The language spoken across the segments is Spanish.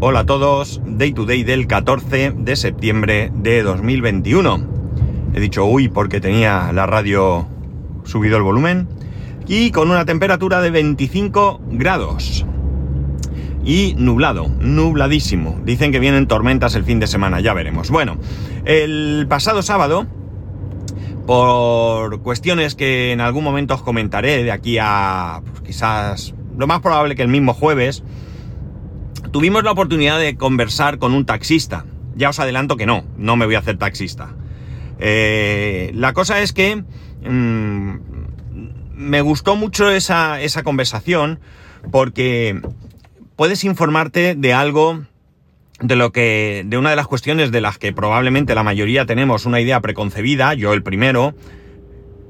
Hola a todos, Day to Day del 14 de septiembre de 2021. He dicho uy porque tenía la radio subido el volumen y con una temperatura de 25 grados. Y nublado, nubladísimo. Dicen que vienen tormentas el fin de semana, ya veremos. Bueno, el pasado sábado, por cuestiones que en algún momento os comentaré de aquí a pues, quizás lo más probable que el mismo jueves, tuvimos la oportunidad de conversar con un taxista. Ya os adelanto que no, no me voy a hacer taxista. Eh, la cosa es que mmm, me gustó mucho esa, esa conversación porque puedes informarte de algo de lo que, de una de las cuestiones de las que probablemente la mayoría tenemos una idea preconcebida, yo el primero,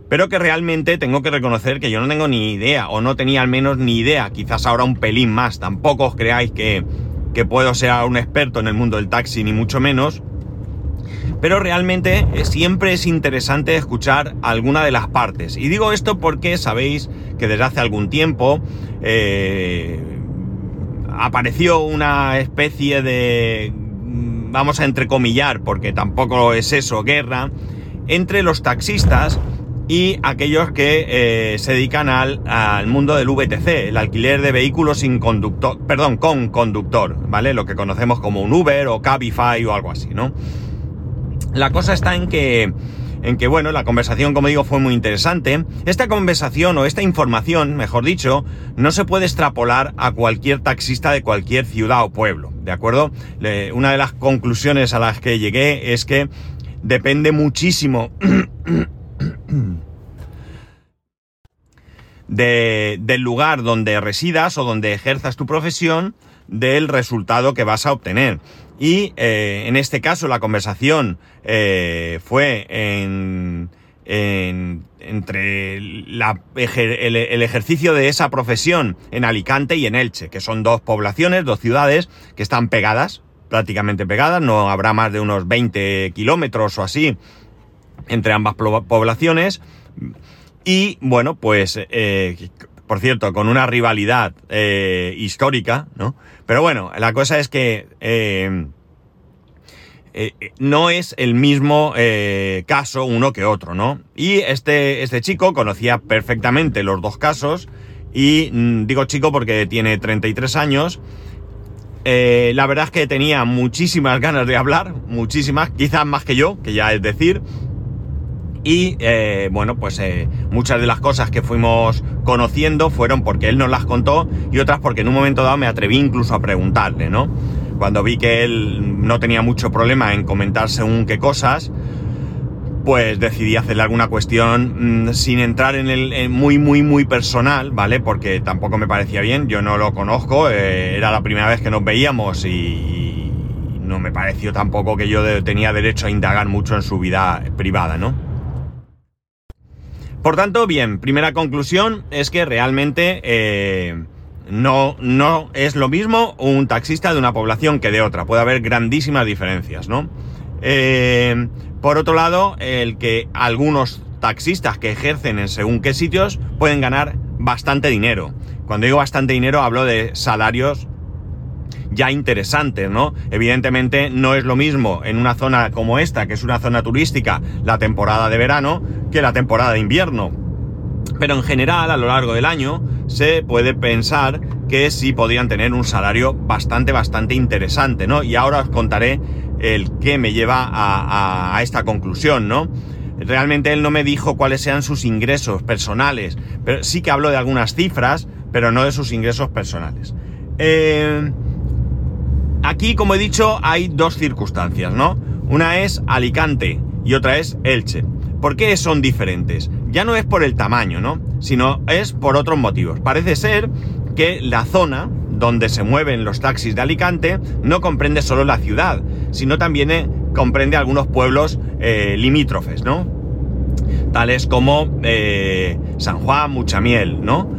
pero que realmente tengo que reconocer que yo no tengo ni idea, o no tenía al menos ni idea, quizás ahora un pelín más, tampoco os creáis que, que puedo ser un experto en el mundo del taxi, ni mucho menos, pero realmente eh, siempre es interesante escuchar alguna de las partes. Y digo esto porque sabéis que desde hace algún tiempo eh, apareció una especie de, vamos a entrecomillar, porque tampoco es eso, guerra, entre los taxistas y aquellos que eh, se dedican al, al, mundo del VTC, el alquiler de vehículos sin conductor, perdón, con conductor, ¿vale? Lo que conocemos como un Uber o Cabify o algo así, ¿no? La cosa está en que, en que, bueno, la conversación, como digo, fue muy interesante. Esta conversación o esta información, mejor dicho, no se puede extrapolar a cualquier taxista de cualquier ciudad o pueblo, ¿de acuerdo? Una de las conclusiones a las que llegué es que depende muchísimo de, del lugar donde residas o donde ejerzas tu profesión del resultado que vas a obtener. Y eh, en este caso la conversación eh, fue en, en, entre el, el, ejercicio de esa profesión en Alicante y en Elche, que son dos poblaciones, dos ciudades que están pegadas, prácticamente pegadas, no habrá más de unos 20 kilómetros o así entre ambas poblaciones. Y bueno, pues, eh, por cierto, con una rivalidad eh, histórica, ¿no? Pero bueno, la cosa es que eh, no es el mismo caso uno que otro, ¿no? Y este, este chico conocía perfectamente los dos casos y mm, digo chico porque tiene 33 años. la verdad es que tenía muchísimas ganas de hablar, muchísimas, quizás más que yo, que ya es decir, y eh, bueno, pues eh, muchas de las cosas que fuimos conociendo fueron porque él nos las contó y otras porque en un momento dado me atreví incluso a preguntarle, ¿no? Cuando vi que él no tenía mucho problema en comentar según qué cosas, pues decidí hacerle alguna cuestión mmm, sin entrar en el en muy, muy, muy personal, ¿vale? Porque tampoco me parecía bien, yo no lo conozco, eh, era la primera vez que nos veíamos y, y no me pareció tampoco que yo de, tenía derecho a indagar mucho en su vida privada, ¿no? Por tanto, bien, primera conclusión es que realmente eh, no, no es lo mismo un taxista de una población que de otra. Puede haber grandísimas diferencias, ¿no? Eh, por otro lado, el que algunos taxistas que ejercen en según qué sitios pueden ganar bastante dinero. Cuando digo bastante dinero hablo de salarios ya interesantes, ¿no? Evidentemente no es lo mismo en una zona como esta, que es una zona turística, la temporada de verano, que la temporada de invierno. Pero en general, a lo largo del año, se puede pensar que sí podrían tener un salario bastante, bastante interesante, ¿no? Y ahora os contaré el que me lleva a esta conclusión, ¿no? Realmente él no me dijo cuáles sean sus ingresos personales, pero sí que habló de algunas cifras, pero no de sus ingresos personales. Eh, aquí, como he dicho, hay dos circunstancias, ¿no? Una es Alicante y otra es Elche. ¿Por qué son diferentes? Ya no es por el tamaño, ¿no? Sino es por otros motivos. Parece ser que la zona donde se mueven los taxis de Alicante no comprende solo la ciudad, sino también eh, comprende algunos pueblos eh, limítrofes, ¿no? Tales como eh, San Juan, Muchamiel, ¿no?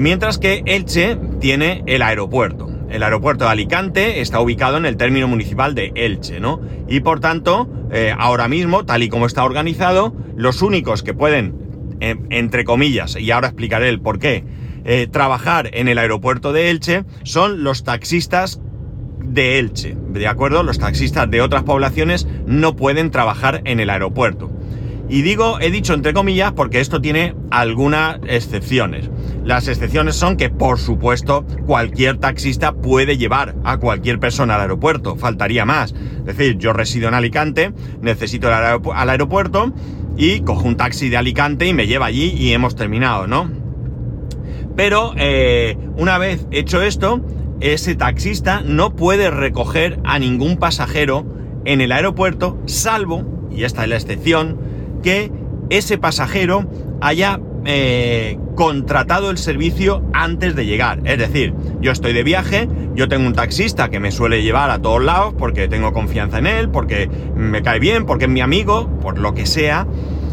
Mientras que Elche tiene el aeropuerto. El aeropuerto de Alicante está ubicado en el término municipal de Elche, ¿no? Y por tanto, eh, ahora mismo, tal y como está organizado, los únicos que pueden, eh, entre comillas, y ahora explicaré el por qué, eh, trabajar en el aeropuerto de Elche son los taxistas de Elche, ¿de acuerdo? Los taxistas de otras poblaciones no pueden trabajar en el aeropuerto. Y digo, he dicho entre comillas, porque esto tiene algunas excepciones. Las excepciones son que, por supuesto, cualquier taxista puede llevar a cualquier persona al aeropuerto, faltaría más. Es decir, yo resido en Alicante, necesito ir al aeropuerto y cojo un taxi de Alicante y me lleva allí y hemos terminado, ¿no? Pero eh, una vez hecho esto, ese taxista no puede recoger a ningún pasajero en el aeropuerto, salvo, y esta es la excepción, que ese pasajero haya eh, contratado el servicio antes de llegar. Es decir, yo estoy de viaje, yo tengo un taxista que me suele llevar a todos lados porque tengo confianza en él, porque me cae bien, porque es mi amigo, por lo que sea,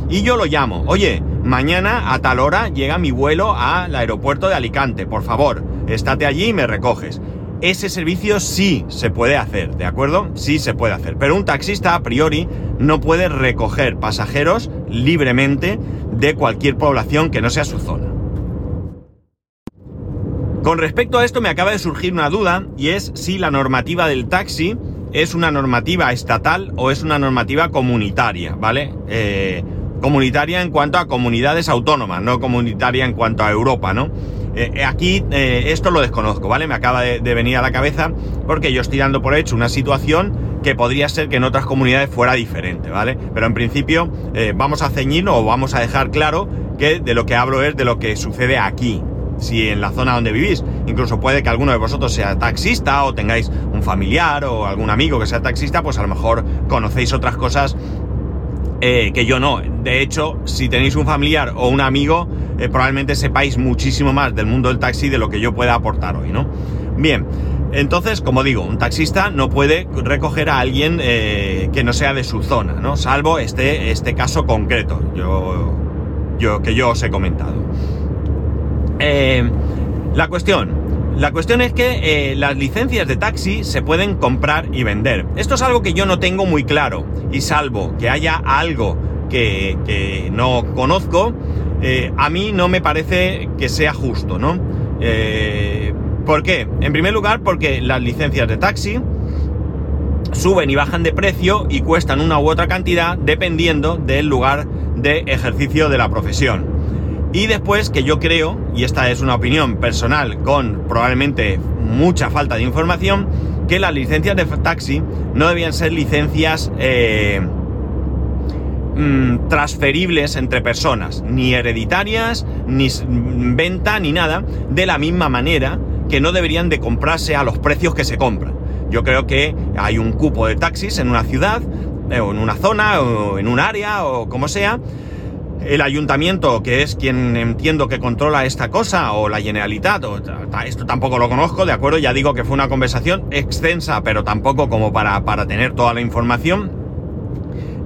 y yo lo llamo. Oye, mañana a tal hora llega mi vuelo al aeropuerto de Alicante, por favor, estate allí y me recoges ese servicio sí se puede hacer, ¿de acuerdo? Sí se puede hacer. Pero un taxista a priori no puede recoger pasajeros libremente de cualquier población que no sea su zona. Con respecto a esto me acaba de surgir una duda y es si la normativa del taxi es una normativa estatal o es una normativa comunitaria, ¿vale? Eh, comunitaria en cuanto a comunidades autónomas, no comunitaria en cuanto a Europa, ¿no? Eh, eh, aquí eh, esto lo desconozco, ¿vale? Me acaba de, venir a la cabeza porque yo estoy dando por hecho una situación que podría ser que en otras comunidades fuera diferente, ¿vale? Pero en principio vamos a ceñirnos o vamos a dejar claro que de lo que hablo es de lo que sucede aquí, si en la zona donde vivís. Incluso puede que alguno de vosotros sea taxista o tengáis un familiar o algún amigo que sea taxista, pues a lo mejor conocéis otras cosas que yo no. De hecho, si tenéis un familiar o un amigo, eh, probablemente sepáis muchísimo más del mundo del taxi de lo que yo pueda aportar hoy, ¿no? Bien, entonces, como digo, un taxista no puede recoger a alguien eh, que no sea de su zona, ¿no? Salvo este, este caso concreto, yo, yo, que yo os he comentado. Eh, la cuestión. La cuestión es que las licencias de taxi se pueden comprar y vender. Esto es algo que yo no tengo muy claro. Y salvo que haya algo que, que no conozco, eh, a mí no me parece que sea justo, ¿no? Eh, ¿Por qué? En primer lugar, porque las licencias de taxi suben y bajan de precio y cuestan una u otra cantidad dependiendo del lugar de ejercicio de la profesión. Y después que yo creo, y esta es una opinión personal con probablemente mucha falta de información, que las licencias de taxi no debían ser licencias eh, Mm, transferibles entre personas, ni hereditarias, ni venta, ni nada, de la misma manera que no deberían de comprarse a los precios que se compran. Yo creo que hay un cupo de taxis en una ciudad, eh, o en una zona, o en un área, o como sea. El ayuntamiento, que es quien entiendo que controla esta cosa, o la Generalitat, o esto tampoco lo conozco, de acuerdo, ya digo que fue una conversación extensa, pero tampoco como para, para tener toda la información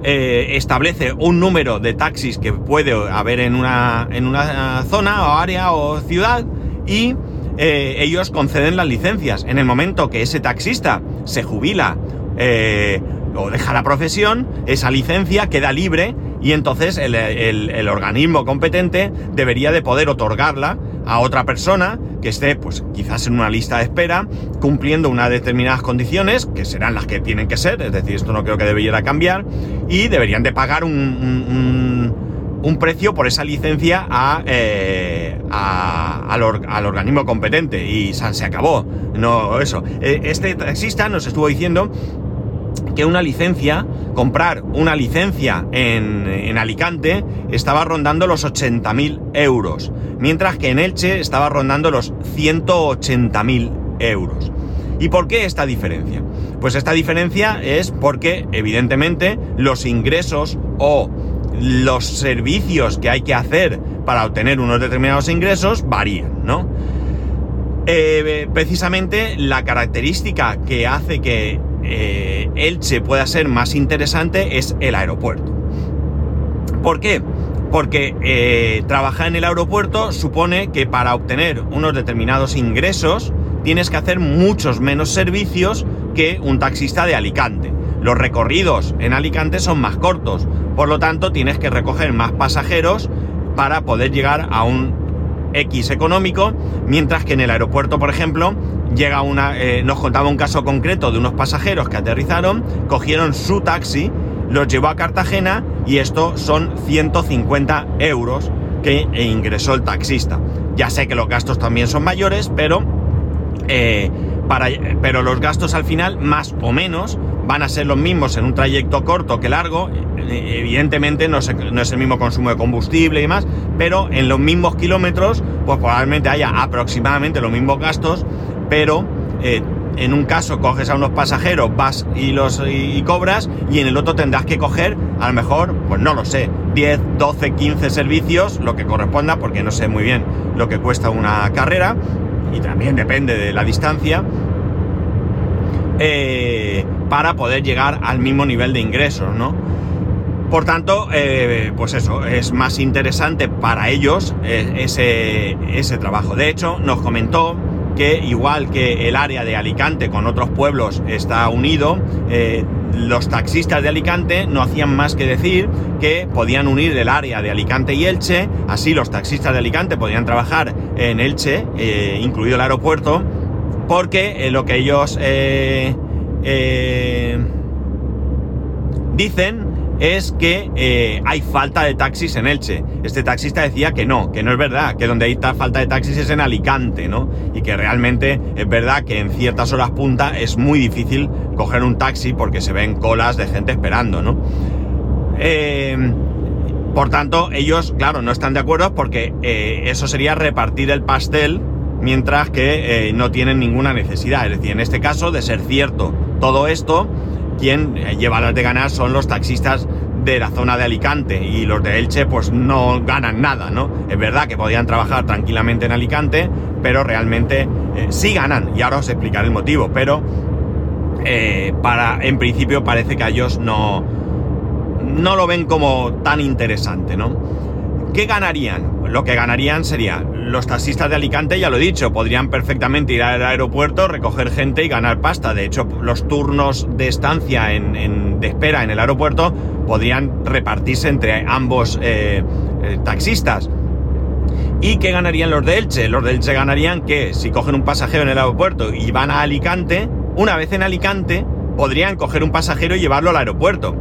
eh, establece un número de taxis que puede haber en una, en una zona o área o ciudad y eh, ellos conceden las licencias. En el momento que ese taxista se jubila eh, o deja la profesión, esa licencia queda libre y entonces el, organismo competente debería de poder otorgarla a otra persona que esté, pues quizás en una lista de espera, cumpliendo unas determinadas condiciones, que serán las que tienen que ser, es decir, esto no creo que debiera cambiar, y deberían de pagar un, un, precio por esa licencia a, eh, al, organismo competente, y se acabó. No, eso. Eh, este taxista nos estuvo diciendo que una licencia, comprar una licencia en, Alicante, estaba rondando los 80.000 euros, mientras que en Elche estaba rondando los 180.000 euros. ¿Y por qué esta diferencia? Pues esta diferencia es porque, evidentemente, los ingresos o los servicios que hay que hacer para obtener unos determinados ingresos varían, ¿no? Eh, precisamente la característica que hace que eh, Elche pueda ser más interesante es el aeropuerto. ¿Por qué? Porque eh, trabajar en el aeropuerto supone que para obtener unos determinados ingresos tienes que hacer muchos menos servicios que un taxista de Alicante. Los recorridos en Alicante son más cortos, por lo tanto tienes que recoger más pasajeros para poder llegar a un X económico, mientras que en el aeropuerto, por ejemplo, llega una, eh, nos contaba un caso concreto de unos pasajeros que aterrizaron, cogieron su taxi, los llevó a Cartagena y esto son 150 euros que ingresó el taxista. Ya sé que los gastos también son mayores, pero, eh, para, pero los gastos al final, más o menos, van a ser los mismos en un trayecto corto que largo. Eh, evidentemente no es, el mismo consumo de combustible y demás, pero en los mismos kilómetros, pues probablemente haya aproximadamente los mismos gastos, pero eh, en un caso coges a unos pasajeros, vas y los y, cobras, y en el otro tendrás que coger, a lo mejor, pues no lo sé, 10, 12, 15 servicios, lo que corresponda, porque no sé muy bien lo que cuesta una carrera, y también depende de la distancia, eh, para poder llegar al mismo nivel de ingresos, ¿no? Por tanto, eh, pues eso, es más interesante para ellos eh, ese, ese trabajo. De hecho, nos comentó que igual que el área de Alicante con otros pueblos está unido, eh, los taxistas de Alicante no hacían más que decir que podían unir el área de Alicante y Elche, así los taxistas de Alicante podían trabajar en Elche, incluido el aeropuerto, porque lo que ellos dicen es que eh, hay falta de taxis en Elche. Este taxista decía que no, que no es verdad, que donde hay falta de taxis es en Alicante, ¿no? Y que realmente es verdad que en ciertas horas punta es muy difícil coger un taxi porque se ven colas de gente esperando, ¿no? Eh, por tanto, ellos, claro, no están de acuerdo porque eh, eso sería repartir el pastel mientras que eh, no tienen ninguna necesidad. Es decir, en este caso, de ser cierto todo esto, quien lleva las de ganar son los taxistas de la zona de Alicante y los de Elche pues no ganan nada, ¿no? Es verdad que podían trabajar tranquilamente en Alicante, pero realmente eh, sí ganan y ahora os explicaré el motivo, pero eh, para, en principio parece que a ellos no, no lo ven como tan interesante, ¿no? ¿Qué ganarían? Lo que ganarían sería los taxistas de Alicante, ya lo he dicho, podrían perfectamente ir al aeropuerto, recoger gente y ganar pasta. De hecho, los turnos de estancia en, de espera en el aeropuerto podrían repartirse entre ambos eh, eh, taxistas. ¿Y qué ganarían los de Elche? Los de Elche ganarían que si cogen un pasajero en el aeropuerto y van a Alicante, una vez en Alicante, podrían coger un pasajero y llevarlo al aeropuerto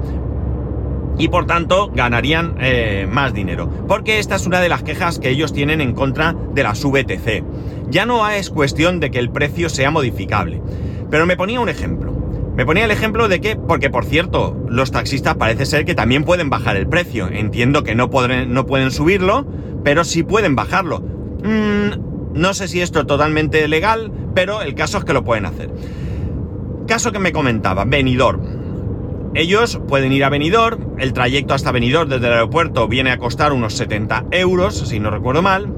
y por tanto ganarían eh, más dinero. Porque esta es una de las quejas que ellos tienen en contra de las VTC. Ya no es cuestión de que el precio sea modificable. Pero me ponía un ejemplo. Me ponía el ejemplo de que, porque por cierto, los taxistas parece ser que también pueden bajar el precio. Entiendo que no, no pueden subirlo, pero sí pueden bajarlo. Mm, no sé si esto es totalmente legal, pero el caso es que lo pueden hacer. Caso que me comentaba, Benidorm. Ellos pueden ir a Benidorm, el trayecto hasta Benidorm desde el aeropuerto viene a costar unos 70 euros, si no recuerdo mal,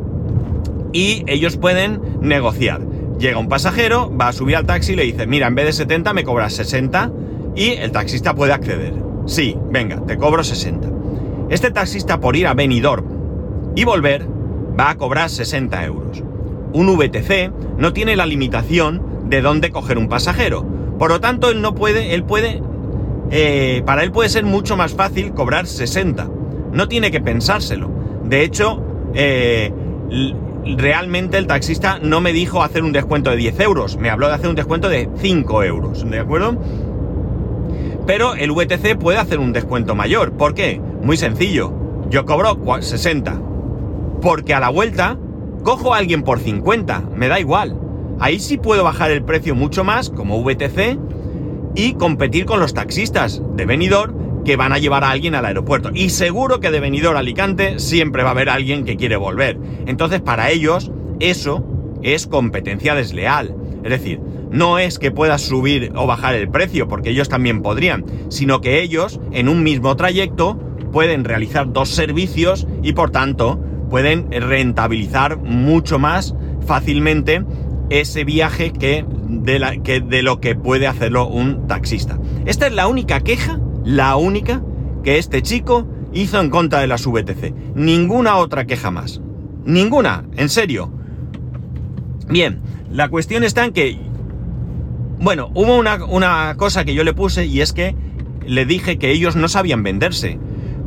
y ellos pueden negociar. Llega un pasajero, va a subir al taxi y le dice, mira, en vez de 70 me cobras 60 y el taxista puede acceder. Sí, venga, te cobro 60. Este taxista por ir a Benidorm y volver va a cobrar 60 euros. Un VTC no tiene la limitación de dónde coger un pasajero. Por lo tanto, él no puede, él puede eh, para él puede ser mucho más fácil cobrar 60. No tiene que pensárselo. De hecho, eh, realmente el taxista no me dijo hacer un descuento de 10 euros, me habló de hacer un descuento de 5 euros, ¿de acuerdo? Pero el VTC puede hacer un descuento mayor. ¿Por qué? Muy sencillo. Yo cobro 60. Porque a la vuelta cojo a alguien por 50. Me da igual. Ahí sí puedo bajar el precio mucho más, como VTC, y competir con los taxistas de Benidorm que van a llevar a alguien al aeropuerto. Y seguro que de Benidorm a Alicante siempre va a haber alguien que quiere volver. Entonces, para ellos, eso es competencia desleal. Es decir, no es que puedas subir o bajar el precio, porque ellos también podrían, sino que ellos, en un mismo trayecto, pueden realizar dos servicios y por tanto pueden rentabilizar mucho más fácilmente ese viaje que de, la, que de lo que puede hacerlo un taxista. Esta es la única queja, la única, que este chico hizo en contra de las VTC. Ninguna otra queja más. Ninguna, en serio. Bien, la cuestión está en que... Bueno, hubo una, una cosa que yo le puse y es que le dije que ellos no sabían venderse.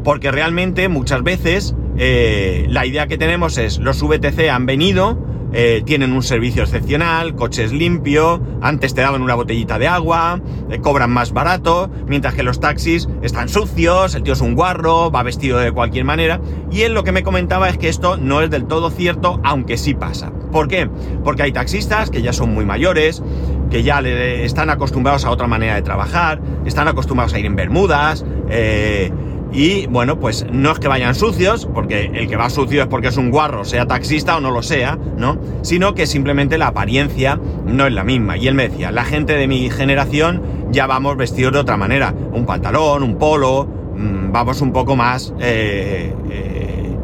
Porque realmente muchas veces eh, la idea que tenemos es, los VTC han venido, eh, tienen un servicio excepcional, coches limpio, antes te daban una botellita de agua, eh, cobran más barato, mientras que los taxis están sucios, el tío es un guarro, va vestido de cualquier manera, y él lo que me comentaba es que esto no es del todo cierto, aunque sí pasa. ¿Por qué? Porque hay taxistas que ya son muy mayores, que ya le, están acostumbrados a otra manera de trabajar, están acostumbrados a ir en bermudas, eh, y bueno, pues no es que vayan sucios, porque el que va sucio es porque es un guarro, sea taxista o no lo sea, ¿no? Sino que simplemente la apariencia no es la misma. Y él me decía, la gente de mi generación ya vamos vestidos de otra manera. Un pantalón, un polo, mmm, vamos un poco más... Eh, eh,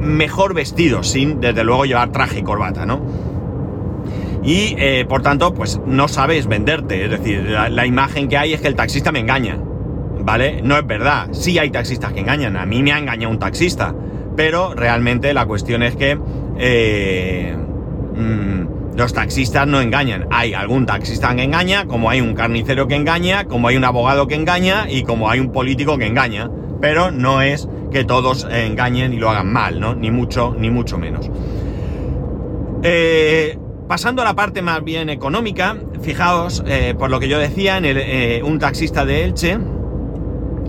mejor vestidos, sin desde luego llevar traje y corbata, ¿no? Y eh, por tanto, pues no sabes venderte. Es decir, la, la imagen que hay es que el taxista me engaña. ¿Vale? No es verdad. Sí hay taxistas que engañan. A mí me ha engañado un taxista. Pero realmente la cuestión es que eh, mmm, los taxistas no engañan. Hay algún taxista que engaña, como hay un carnicero que engaña, como hay un abogado que engaña y como hay un político que engaña. Pero no es que todos engañen y lo hagan mal, ¿no? Ni mucho, ni mucho menos. Eh, pasando a la parte más bien económica, fijaos, eh, por lo que yo decía, en el, eh, un taxista de Elche,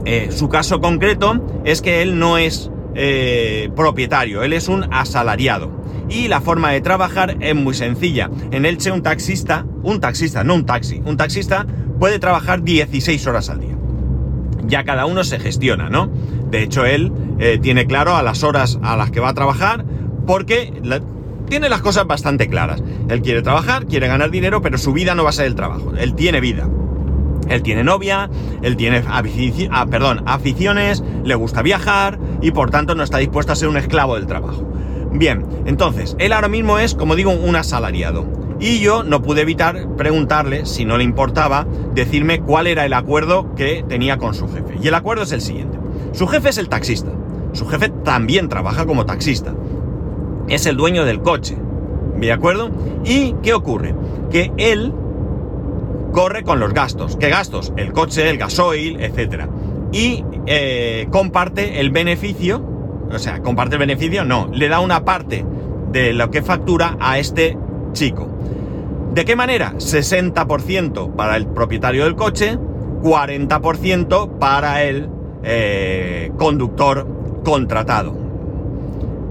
eh, su caso concreto es que él no es eh, propietario, él es un asalariado. Y la forma de trabajar es muy sencilla. En Elche un taxista, un taxista, no un taxi, un taxista puede trabajar 16 horas al día. Ya cada uno se gestiona, ¿no? De hecho, él eh, tiene claro a las horas a las que va a trabajar porque tiene las cosas bastante claras. Él quiere trabajar, quiere ganar dinero, pero su vida no va a ser el trabajo. Él tiene vida. Él tiene novia, él tiene ah, aficiones, le gusta viajar y por tanto no está dispuesto a ser un esclavo del trabajo. Bien, entonces, él ahora mismo es, como digo, un asalariado. Y yo no pude evitar preguntarle, si no le importaba, decirme cuál era el acuerdo que tenía con su jefe. Y el acuerdo es el siguiente. Su jefe es el taxista. Su jefe también trabaja como taxista. Es el dueño del coche. ¿De acuerdo? ¿Y qué ocurre? Que él corre con los gastos. ¿Qué gastos? El coche, el gasoil, etc. Y eh, comparte el beneficio, o sea, comparte el beneficio, no, le da una parte de lo que factura a este chico. ¿De qué manera? 60% para el propietario del coche, 40% para el eh, conductor contratado.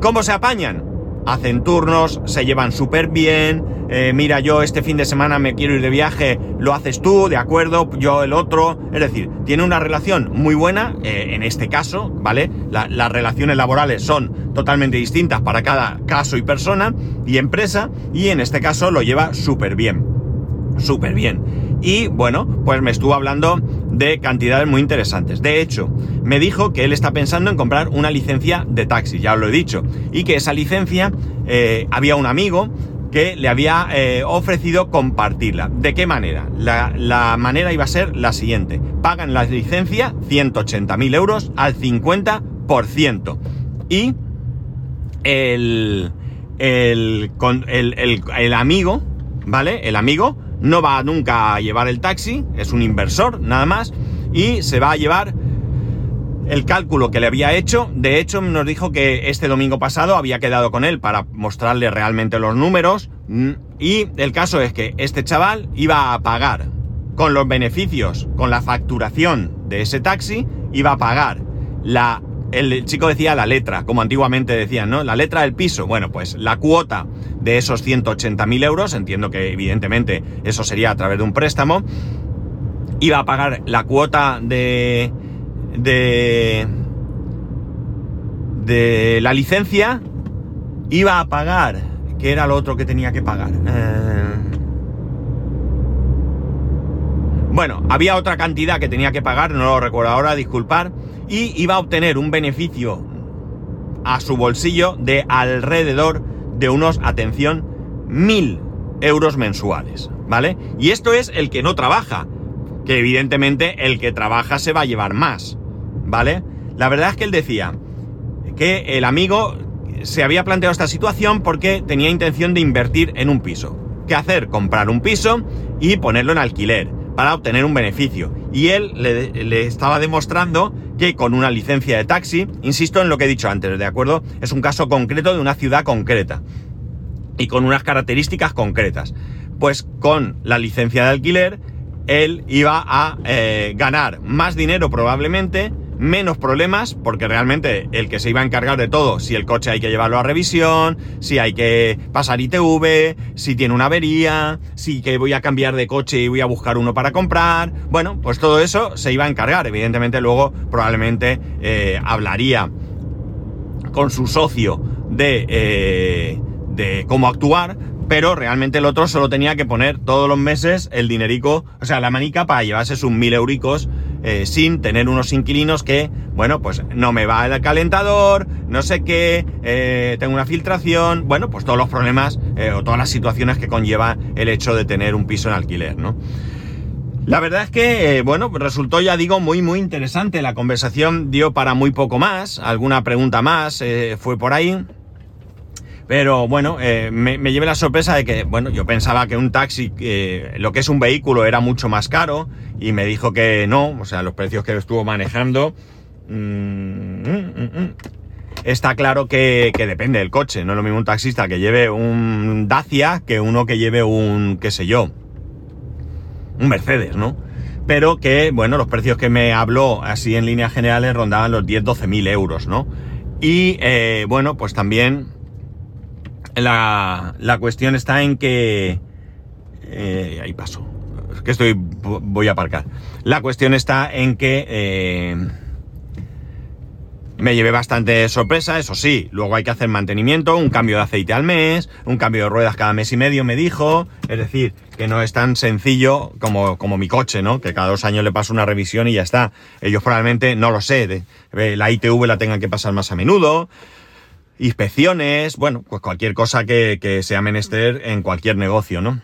¿Cómo se apañan? Hacen turnos, se llevan súper bien, eh, mira, yo este fin de semana me quiero ir de viaje, lo haces tú, de acuerdo, yo el otro. Es decir, tiene una relación muy buena, eh, en este caso, ¿vale? La, las relaciones laborales son totalmente distintas para cada caso y persona y empresa, y en este caso lo lleva súper bien. Súper bien. Y bueno, pues me estuvo hablando de cantidades muy interesantes. De hecho, me dijo que él está pensando en comprar una licencia de taxi, ya os lo he dicho, y que esa licencia eh, había un amigo que le había eh, ofrecido compartirla. ¿De qué manera? La, la, manera iba a ser la siguiente. Pagan la licencia 180.000 euros al 50% y el, el, el, el, el amigo, ¿vale? El amigo no va nunca a llevar el taxi, es un inversor nada más, y se va a llevar el cálculo que le había hecho. De hecho, nos dijo que este domingo pasado había quedado con él para mostrarle realmente los números. Mm, y el caso es que este chaval iba a pagar con los beneficios, con la facturación de ese taxi, iba a pagar la. El chico decía la letra, como antiguamente decían, ¿no? La letra del piso. Bueno, pues la cuota de esos 180.000 euros, entiendo que evidentemente eso sería a través de un préstamo, iba a pagar la cuota de, de, de la licencia iba a pagar, que era lo otro que tenía que pagar. Eh... Bueno, había otra cantidad que tenía que pagar, no lo recuerdo ahora, disculpar, y iba a obtener un beneficio a su bolsillo de alrededor de unos, atención, mil euros mensuales, ¿vale? Y esto es el que no trabaja, que evidentemente el que trabaja se va a llevar más. ¿vale? La verdad es que él decía que el amigo se había planteado esta situación porque tenía intención de invertir en un piso. ¿Qué hacer? Comprar un piso y ponerlo en alquiler para obtener un beneficio. Y él le, estaba demostrando que que con una licencia de taxi. Insisto en lo que he dicho antes, ¿de acuerdo? Es un caso concreto de una ciudad concreta y con unas características concretas. Pues con la licencia de alquiler, él iba a eh, ganar más dinero probablemente, menos problemas, porque realmente el que se iba a encargar de todo, si el coche hay que llevarlo a revisión, si hay que pasar ITV, si tiene una avería, si que voy a cambiar de coche y voy a buscar uno para comprar, bueno, pues todo eso se iba a encargar. Evidentemente luego probablemente eh, hablaría con su socio de, eh, de cómo actuar, pero realmente el otro solo tenía que poner todos los meses el dinerico, o sea, la manica para llevarse sus mil euricos eh, sin tener unos inquilinos que, bueno, pues no me va el calentador, no sé qué, eh, tengo una filtración, bueno, pues todos los problemas eh, o todas las situaciones que conlleva el hecho de tener un piso en alquiler, ¿no? La verdad es que, bueno, resultó, ya digo, muy, muy interesante. La conversación dio para muy poco más, alguna pregunta más fue por ahí. Pero bueno, me, me, llevé la sorpresa de que, bueno, yo pensaba que un taxi, lo que es un vehículo, era mucho más caro y me dijo que no, o sea, los precios que estuvo manejando. Mm, mm, mm, está claro que, depende del coche, no es lo mismo un taxista que lleve un Dacia que uno que lleve un, qué sé yo, un Mercedes, ¿no? Pero que, bueno, los precios que me habló así en líneas generales rondaban los 10-12 mil euros, ¿no? Y eh, bueno, pues también la, la, cuestión está en que... Eh, ahí paso que estoy, voy a aparcar. La cuestión está en que eh, me llevé bastante sorpresa, eso sí, luego hay que hacer mantenimiento, un cambio de aceite al mes, un cambio de ruedas cada mes y medio, me dijo, es decir, que no es tan sencillo como, como mi coche, ¿no? Que cada dos años le paso una revisión y ya está. Ellos probablemente, no lo sé, la ITV la tengan que pasar más a menudo inspecciones, bueno, pues cualquier cosa que, sea menester en cualquier negocio, ¿no?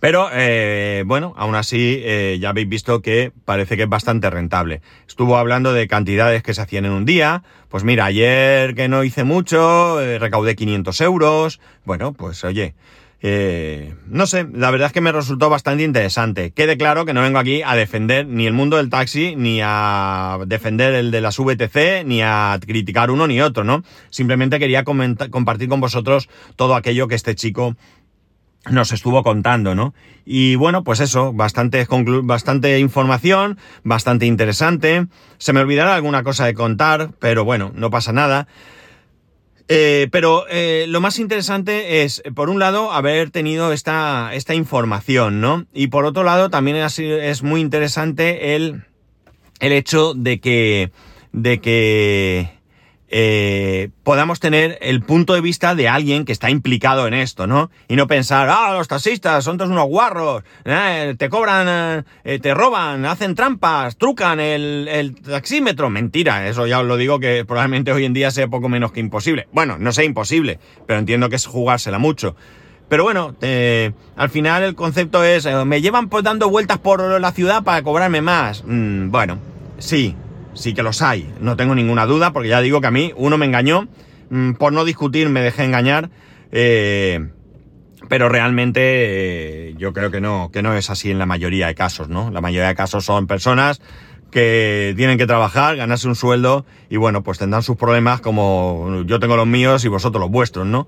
Pero eh, bueno, aún así eh, ya habéis visto que parece que es bastante rentable. Estuvo hablando de cantidades que se hacían en un día. Pues mira, ayer que no hice mucho, eh, recaudé 500 euros. Bueno, pues oye, no sé, la verdad es que me resultó bastante interesante. Quede claro que no vengo aquí a defender ni el mundo del taxi, ni a defender el de las VTC, ni a criticar uno ni otro, ¿no? Simplemente quería compartir con vosotros todo aquello que este chico nos estuvo contando, ¿no? Y bueno, pues eso, bastante, bastante información, bastante interesante. Se me olvidará alguna cosa de contar, pero bueno, no pasa nada. Eh, pero eh, lo más interesante es, por un lado, haber tenido esta, esta información, ¿no? Y por otro lado, también es, es muy interesante el, el hecho de que, de que, eh, podamos tener el punto de vista de alguien que está implicado en esto, ¿no? Y no pensar, ah, los taxistas son todos unos guarros, eh, te cobran, eh, te roban, hacen trampas, trucan el, taxímetro. Mentira, eso ya os lo digo que probablemente hoy en día sea poco menos que imposible. Bueno, no sea imposible, pero entiendo que es jugársela mucho. Pero bueno, al final el concepto es, me llevan dando vueltas por la ciudad para cobrarme más. Mm, bueno, sí, sí que los hay, no tengo ninguna duda, porque ya digo que a mí uno me engañó, mm, por no discutir me dejé engañar, eh, pero realmente eh, yo creo que no, que no es así en la mayoría de casos, ¿no? La mayoría de casos son personas que tienen que trabajar, ganarse un sueldo y bueno, pues tendrán sus problemas como yo tengo los míos y vosotros los vuestros, ¿no?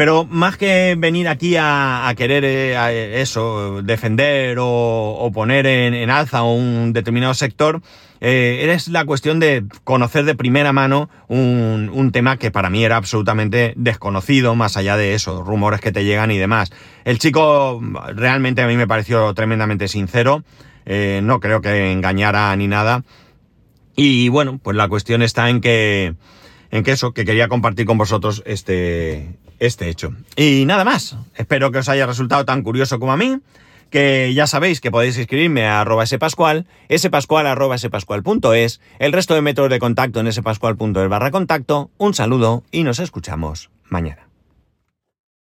Pero más que venir aquí a, querer eh, eso, defender o, poner en, alza un determinado sector, eh, es la cuestión de conocer de primera mano un, tema que para mí era absolutamente desconocido, más allá de eso, rumores que te llegan y demás. El chico realmente a mí me pareció tremendamente sincero, eh, no creo que engañara ni nada. Y bueno, pues la cuestión está en que, en que eso, que quería compartir con vosotros este, este hecho. Y nada más. Espero que os haya resultado tan curioso como a mí. Que ya sabéis que podéis escribirme a arroba spascual, spascual arroba spascual.es, el resto de métodos de contacto en spascual.es barra contacto. Un saludo y nos escuchamos mañana.